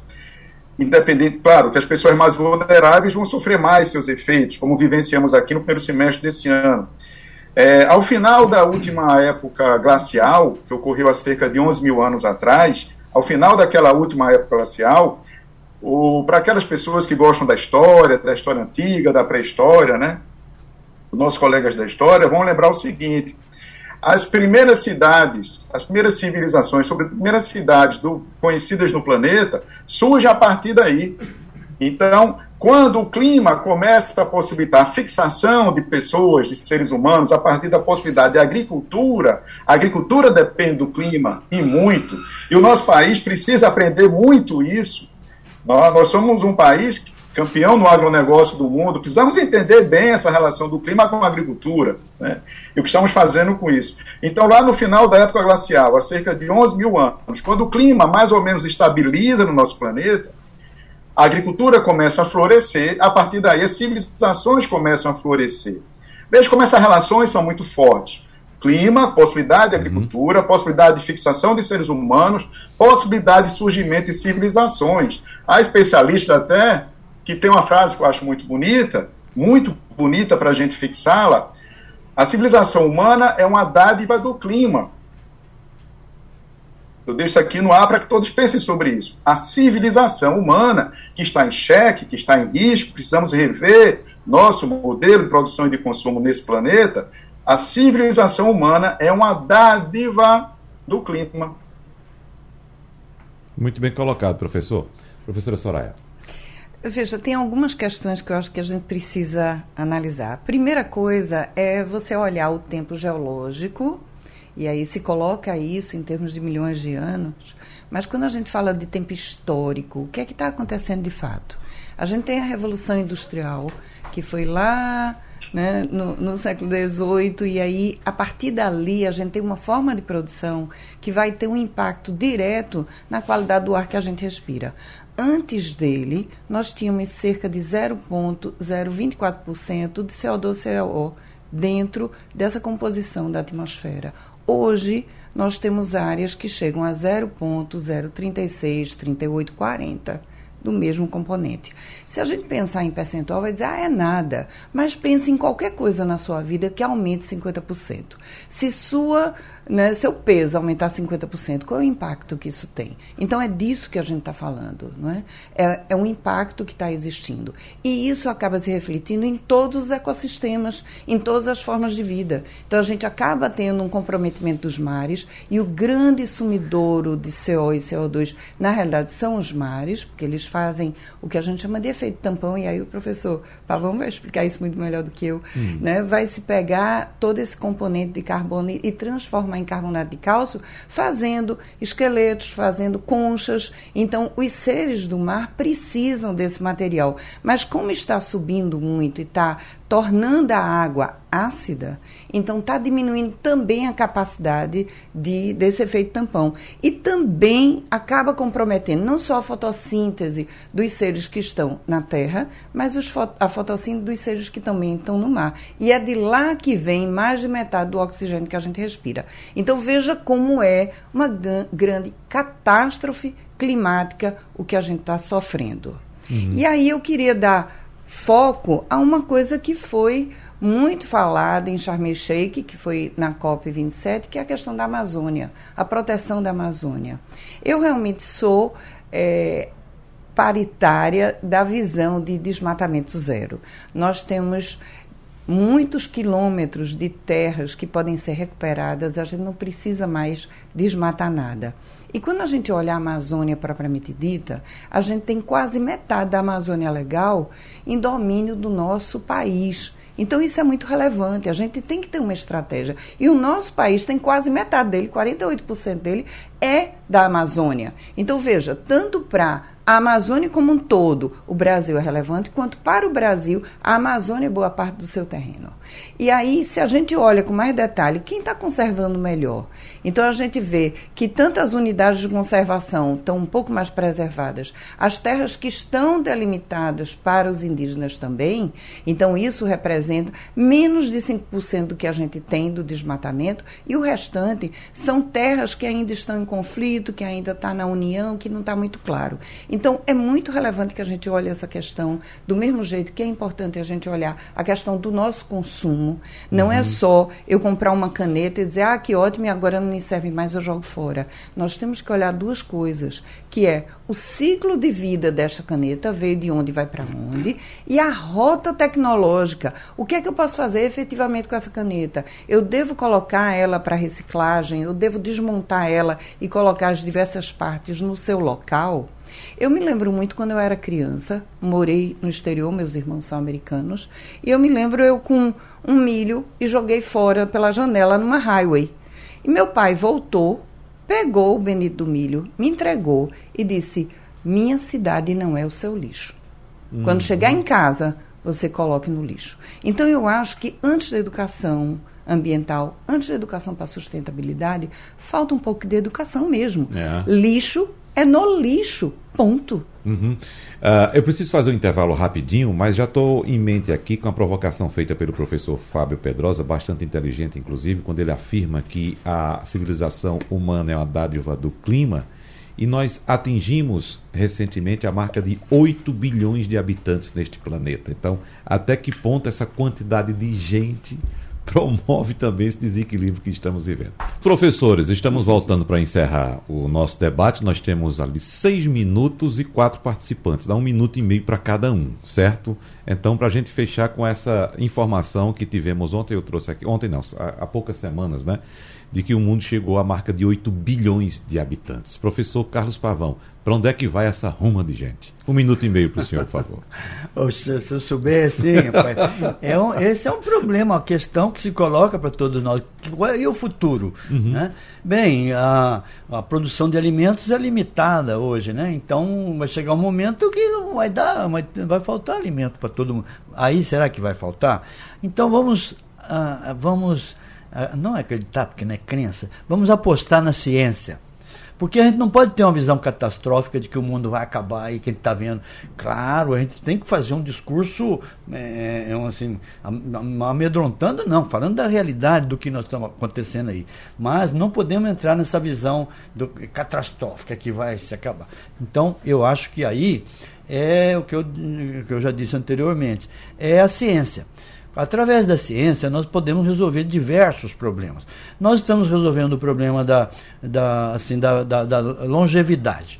independente, claro, que as pessoas mais vulneráveis vão sofrer mais seus efeitos, como vivenciamos aqui no primeiro semestre desse ano. É, ao final da última época glacial, que ocorreu há cerca de 11 mil anos atrás, ao final daquela última época glacial, para aquelas pessoas que gostam da história, da história antiga, da pré-história, né? Os nossos colegas da história vão lembrar o seguinte: as primeiras cidades, as primeiras civilizações, sobre as primeiras cidades do, conhecidas no planeta, surgem a partir daí. Então, quando o clima começa a possibilitar a fixação de pessoas, de seres humanos, a partir da possibilidade de agricultura, a agricultura depende do clima e muito, e o nosso país precisa aprender muito isso, nós, somos um país campeão no agronegócio do mundo, precisamos entender bem essa relação do clima com a agricultura, né? e o que estamos fazendo com isso. Então, lá no final da época glacial, há cerca de 11 mil anos, quando o clima mais ou menos estabiliza no nosso planeta, a agricultura começa a florescer, a partir daí as civilizações começam a florescer. Veja como essas relações são muito fortes clima, possibilidade de uhum. agricultura, uhum. possibilidade de fixação de seres humanos, possibilidade de surgimento de civilizações. Há especialistas até que tem uma frase que eu acho muito bonita, muito bonita para a gente fixá-la. A civilização humana é uma dádiva do clima. Eu deixo aqui no ar para que todos pensem sobre isso. A civilização humana, que está em xeque, que está em risco, precisamos rever nosso modelo de produção e de consumo nesse planeta, a civilização humana é uma dádiva do clima. Muito bem colocado, professor. Professora Soraya. Veja, tem algumas questões que eu acho que a gente precisa analisar. Primeira coisa é você olhar o tempo geológico, e aí se coloca isso em termos de milhões de anos, mas quando a gente fala de tempo histórico, o que é que está acontecendo de fato? A gente tem a Revolução Industrial, que foi lá né, no, no, século XVIII, e aí, a partir dali, a gente tem uma forma de produção que vai ter um impacto direto na qualidade do ar que a gente respira. Antes dele, nós tínhamos cerca de 0,024% de CO2-CO dentro dessa composição da atmosfera. Hoje, nós temos áreas que chegam a 0,036, 38, 40 do mesmo componente. Se a gente pensar em percentual, vai dizer, ah, é nada. Mas pense em qualquer coisa na sua vida que aumente 50%. Se sua né, seu peso aumentar 50%, qual é o impacto que isso tem? Então é disso que a gente está falando, não é? É, é um impacto que está existindo. E isso acaba se refletindo em todos os ecossistemas, em todas as formas de vida. Então a gente acaba tendo um comprometimento dos mares e o grande sumidouro de CO e CO2, na realidade, são os mares, porque eles fazem o que a gente chama de efeito tampão, e aí o professor Pavão vai explicar isso muito melhor do que eu, hum. né? vai se pegar todo esse componente de carbono e, e transformar transformar em carbonato de cálcio, fazendo esqueletos, fazendo conchas. Então, os seres do mar precisam desse material. Mas como está subindo muito e está tornando a água ácida, então está diminuindo também a capacidade de, desse efeito tampão. E também acaba comprometendo não só a fotossíntese dos seres que estão na Terra, mas os, a fotossíntese dos seres que também estão no mar. E é de lá que vem mais de metade do oxigênio que a gente respira. Então veja como é uma grande catástrofe climática o que a gente está sofrendo. Uhum. E aí eu queria dar foco a uma coisa que foi muito falada em Sharm el Sheikh, que foi na COP27, que é a questão da Amazônia, a proteção da Amazônia. Eu realmente sou é, paritária da visão de desmatamento zero. Nós temos muitos quilômetros de terras que podem ser recuperadas, a gente não precisa mais desmatar nada. E quando a gente olha a Amazônia propriamente dita, a gente tem quase metade da Amazônia legal em domínio do nosso país. Então isso é muito relevante, a gente tem que ter uma estratégia. E o nosso país tem quase metade dele, 48% dele é da Amazônia. Então veja, tanto para a Amazônia como um todo, o Brasil é relevante, quanto para o Brasil, a Amazônia é boa parte do seu terreno. E aí, se a gente olha com mais detalhe, quem está conservando melhor? Então, a gente vê que tantas unidades de conservação estão um pouco mais preservadas, as terras que estão delimitadas para os indígenas também, então isso representa menos de 5% do que a gente tem do desmatamento, e o restante são terras que ainda estão em conflito, que ainda está na união, que não está muito claro. Então, é muito relevante que a gente olhe essa questão do mesmo jeito que é importante a gente olhar a questão do nosso consumo. Não é uhum. é só eu comprar uma caneta e dizer, ah, que ótimo, e agora não me serve mais, eu jogo fora. Nós temos que olhar duas coisas, que é o ciclo de vida desta caneta, veio de onde vai para onde, e a rota tecnológica. O que é que eu posso fazer efetivamente com essa caneta? Eu devo colocar ela para reciclagem, eu devo desmontar ela e colocar as diversas partes no seu local? Eu me lembro muito quando eu era criança, morei no exterior, meus irmãos são americanos, e eu me lembro eu com um milho e joguei fora pela janela numa highway. E meu pai voltou, pegou o benito do milho, me entregou e disse: Minha cidade não é o seu lixo. Uhum. Quando chegar em casa, você coloque no lixo. Então eu acho que antes da educação ambiental, antes da educação para sustentabilidade, falta um pouco de educação mesmo. É. Lixo é no lixo. Ponto. Uhum. Uh, eu preciso fazer um intervalo rapidinho, mas já estou em mente aqui com a provocação feita pelo professor Fábio Pedrosa, bastante inteligente, inclusive, quando ele afirma que a civilização humana é uma dádiva do clima. E nós atingimos recentemente a marca de 8 bilhões de habitantes neste planeta. Então, até que ponto essa quantidade de gente [LAUGHS] promove também esse desequilíbrio que estamos vivendo. Professores, estamos voltando para encerrar o nosso debate. Nós temos ali seis minutos e quatro participantes, dá um minuto e meio para cada um, certo? Então, para a gente fechar com essa informação que tivemos ontem, eu trouxe aqui, ontem não, há, há poucas semanas, né? de que o mundo chegou à marca de 8 bilhões de habitantes. Professor Carlos Pavão, para onde é que vai essa ruma de gente? Um minuto e meio para o senhor, por favor. [LAUGHS] Oxa, se eu soubesse, rapaz. É um, esse é um problema, uma questão que se coloca para todos nós. E o futuro? Uhum. Né? Bem, a, a produção de alimentos é limitada hoje, né? Então vai chegar um momento que não vai dar, vai, vai faltar alimento para todo mundo. Aí será que vai faltar? Então vamos, uh, vamos ah, não acreditar, porque não é crença, vamos apostar na ciência. Porque a gente não pode ter uma visão catastrófica de que o mundo vai acabar e que a gente está vendo. Claro, a gente tem que fazer um discurso é, é assim, amedrontando, não, falando da realidade do que nós estamos acontecendo aí. Mas não podemos entrar nessa visão do, catastrófica que vai se acabar. Então, eu acho que aí é o que eu, o que eu já disse anteriormente, é a ciência. Através da ciência, nós podemos resolver diversos problemas. Nós estamos resolvendo o problema da, da, assim, da, da, da longevidade.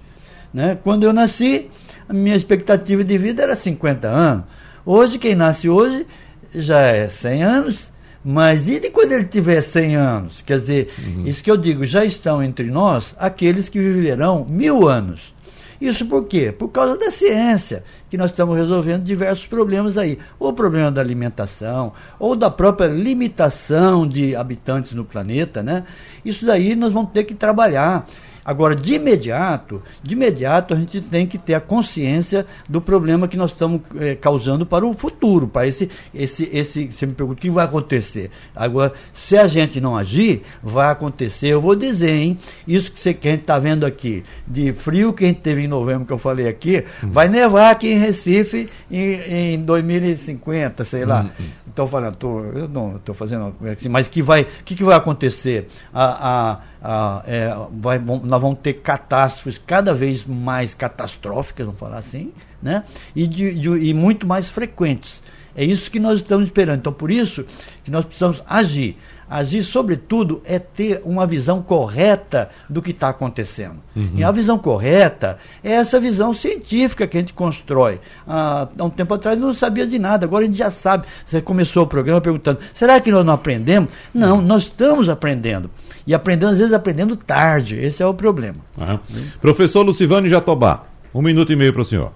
Né? Quando eu nasci, a minha expectativa de vida era 50 anos. Hoje, quem nasce hoje já é 100 anos, mas e de quando ele tiver 100 anos? Quer dizer, uhum. isso que eu digo, já estão entre nós aqueles que viverão mil anos. Isso por quê? Por causa da ciência, que nós estamos resolvendo diversos problemas aí. Ou o problema da alimentação, ou da própria limitação de habitantes no planeta, né? Isso daí nós vamos ter que trabalhar. Agora, de imediato, de imediato a gente tem que ter a consciência do problema que nós estamos é, causando para o futuro, para esse, esse, esse, você me pergunta, o que vai acontecer? Agora, se a gente não agir, vai acontecer, eu vou dizer, hein, isso que, você, que a gente está vendo aqui, de frio que a gente teve em novembro, que eu falei aqui, hum. vai nevar aqui em Recife em, em 2050, sei lá. Hum, hum. Então, falando, tô, eu não estou fazendo assim, mas que vai, o que, que vai acontecer? A, a, a, é, vai, nós vamos ter catástrofes cada vez mais catastróficas, vamos falar assim, né? e, de, de, e muito mais frequentes. É isso que nós estamos esperando. Então, por isso que nós precisamos agir. Agir, sobretudo, é ter uma visão correta do que está acontecendo. Uhum. E a visão correta é essa visão científica que a gente constrói. Há, há um tempo atrás não sabia de nada, agora a gente já sabe. Você começou o programa perguntando: será que nós não aprendemos? Não, nós estamos aprendendo. E aprendendo, às vezes, aprendendo tarde. Esse é o problema. Uhum. Professor Lucivane Jatobá, um minuto e meio para o senhor.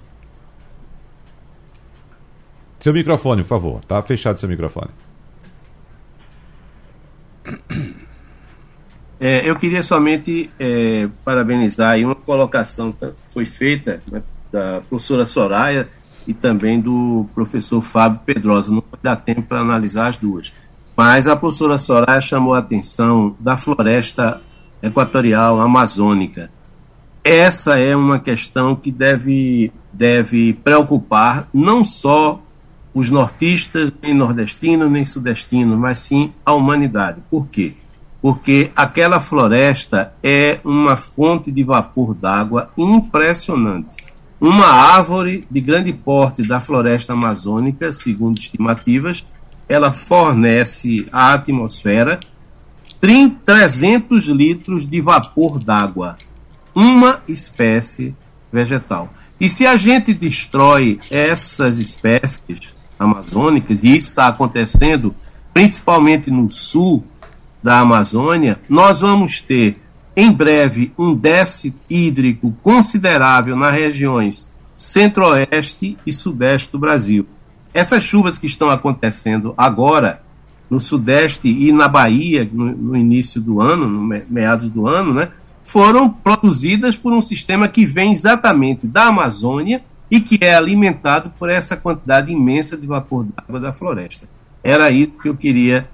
Seu microfone, por favor. Está fechado seu microfone. É, eu queria somente é, parabenizar aí uma colocação que foi feita né, da professora Soraya e também do professor Fábio Pedrosa. Não vai dar tempo para analisar as duas. Mas a professora Soraya chamou a atenção da floresta equatorial amazônica. Essa é uma questão que deve, deve preocupar não só os nortistas, nem nordestinos, nem sudestinos, mas sim a humanidade. Por quê? Porque aquela floresta é uma fonte de vapor d'água impressionante. Uma árvore de grande porte da floresta amazônica, segundo estimativas, ela fornece à atmosfera 300 litros de vapor d'água. Uma espécie vegetal. E se a gente destrói essas espécies, amazônicas, e isso está acontecendo principalmente no sul da Amazônia, nós vamos ter em breve um déficit hídrico considerável nas regiões centro-oeste e sudeste do Brasil. Essas chuvas que estão acontecendo agora no sudeste e na Bahia no, no início do ano, no meados do ano, né, foram produzidas por um sistema que vem exatamente da Amazônia e que é alimentado por essa quantidade imensa de vapor d'água da floresta. Era isso que eu queria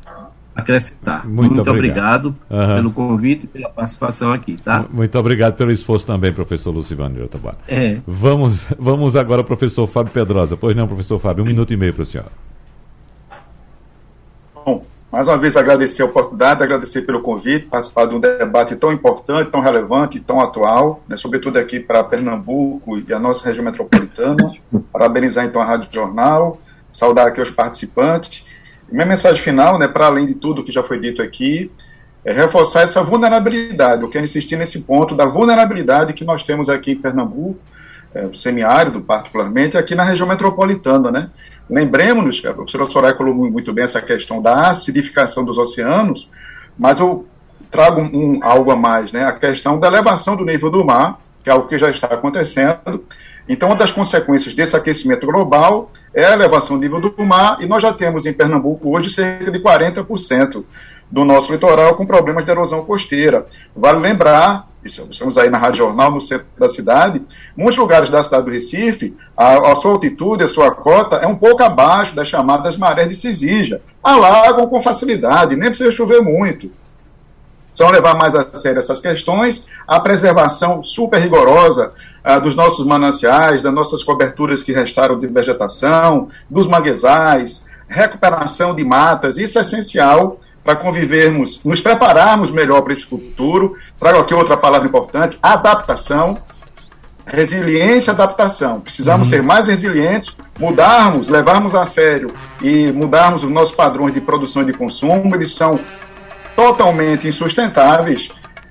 acrescentar. Muito, Muito obrigado, obrigado uhum. pelo convite e pela participação aqui, tá? Muito obrigado pelo esforço também, professor Lucivano de Otabá. É. Vamos, [LAUGHS] vamos agora ao professor Fábio Pedrosa. Pois não, professor Fábio, um minuto e meio para o senhor. Bom, mais uma vez agradecer a oportunidade, agradecer pelo convite, participar de um debate tão importante, tão relevante, tão atual, né, sobretudo aqui para Pernambuco e a nossa região metropolitana. Parabenizar então a Rádio Jornal, saudar aqui os participantes. Minha mensagem final, né, para além de tudo que já foi dito aqui, é reforçar essa vulnerabilidade. Eu quero insistir nesse ponto da vulnerabilidade que nós temos aqui em Pernambuco, é, o semiárido particularmente, aqui na região metropolitana, né? Lembremos-nos, a professora Soraya falou muito bem essa questão da acidificação dos oceanos, mas eu trago um, algo a mais, né? a questão da elevação do nível do mar, que é algo que já está acontecendo. Então, uma das consequências desse aquecimento global é a elevação do nível do mar, e nós já temos em Pernambuco hoje cerca de 40% do nosso litoral com problemas de erosão costeira. Vale lembrar estamos aí na Rádio Jornal, no centro da cidade, muitos lugares da cidade do Recife, a, a, sua altitude, a sua cota é um pouco abaixo das chamadas marés de Cisija. Alagam com facilidade, nem precisa chover muito. São levar mais a sério essas questões, a preservação super rigorosa ah, dos nossos mananciais, das nossas coberturas que restaram de vegetação, dos manguezais, recuperação de matas, isso é essencial para convivermos, nos prepararmos melhor para esse futuro. Trago aqui outra palavra importante: adaptação. Resiliência e adaptação. Precisamos uhum. ser mais resilientes, mudarmos, levarmos a sério e mudarmos os nossos padrões de produção e de consumo. Eles são totalmente insustentáveis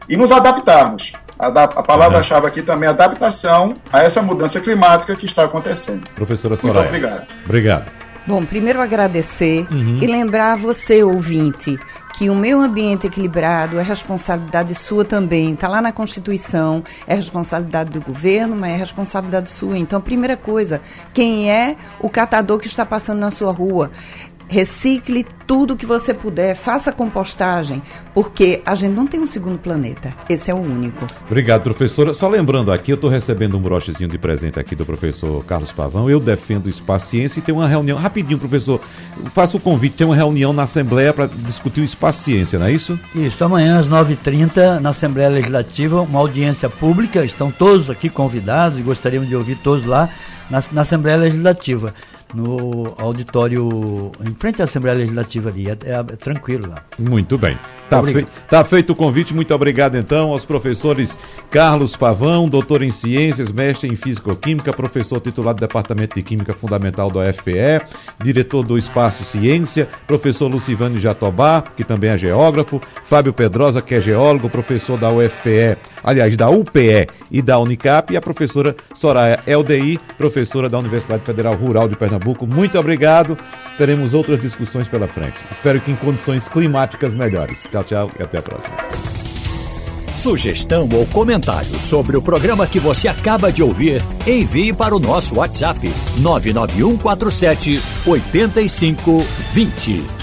e nos adaptarmos. A, a palavra-chave aqui também é adaptação a essa mudança climática que está acontecendo. Professora Soraya. Muito obrigado. Obrigado. Bom, primeiro agradecer uhum. e lembrar a você, ouvinte, que o meio ambiente equilibrado é responsabilidade sua também. Está lá na Constituição, é responsabilidade do governo, mas é responsabilidade sua. Então, primeira coisa, quem é o catador que está passando na sua rua? Recicle tudo que você puder, faça compostagem, porque a gente não tem um segundo planeta. Esse é o único. Obrigado, professora. Só lembrando aqui, eu estou recebendo um brochezinho de presente aqui do professor Carlos Pavão. Eu defendo o espaço ciência e tem uma reunião. Rapidinho, professor, faça o convite. Tem uma reunião na Assembleia para discutir o espaço ciência, não é isso? Isso, amanhã às 9h30, na Assembleia Legislativa, uma audiência pública. Estão todos aqui convidados e gostaríamos de ouvir todos lá na, na Assembleia Legislativa no auditório em frente à Assembleia Legislativa ali. É, é, é tranquilo lá. Muito bem. Tá, fei tá feito o convite, muito obrigado então aos professores Carlos Pavão, doutor em Ciências, mestre em Físico-Química, professor titular do Departamento de Química Fundamental do UFPE, diretor do Espaço Ciência, professor Lucivânio Jatobá, que também é geógrafo, Fábio Pedrosa, que é geólogo, professor da UFPE, aliás, da UPE e da Unicap, e a professora Soraya LDI, professora da Universidade Federal Rural de Pernambuco. Muito obrigado. Teremos outras discussões pela frente. Espero que em condições climáticas melhores. Tchau, tchau e até a próxima. Sugestão ou comentário sobre o programa que você acaba de ouvir, envie para o nosso WhatsApp 99147 8520.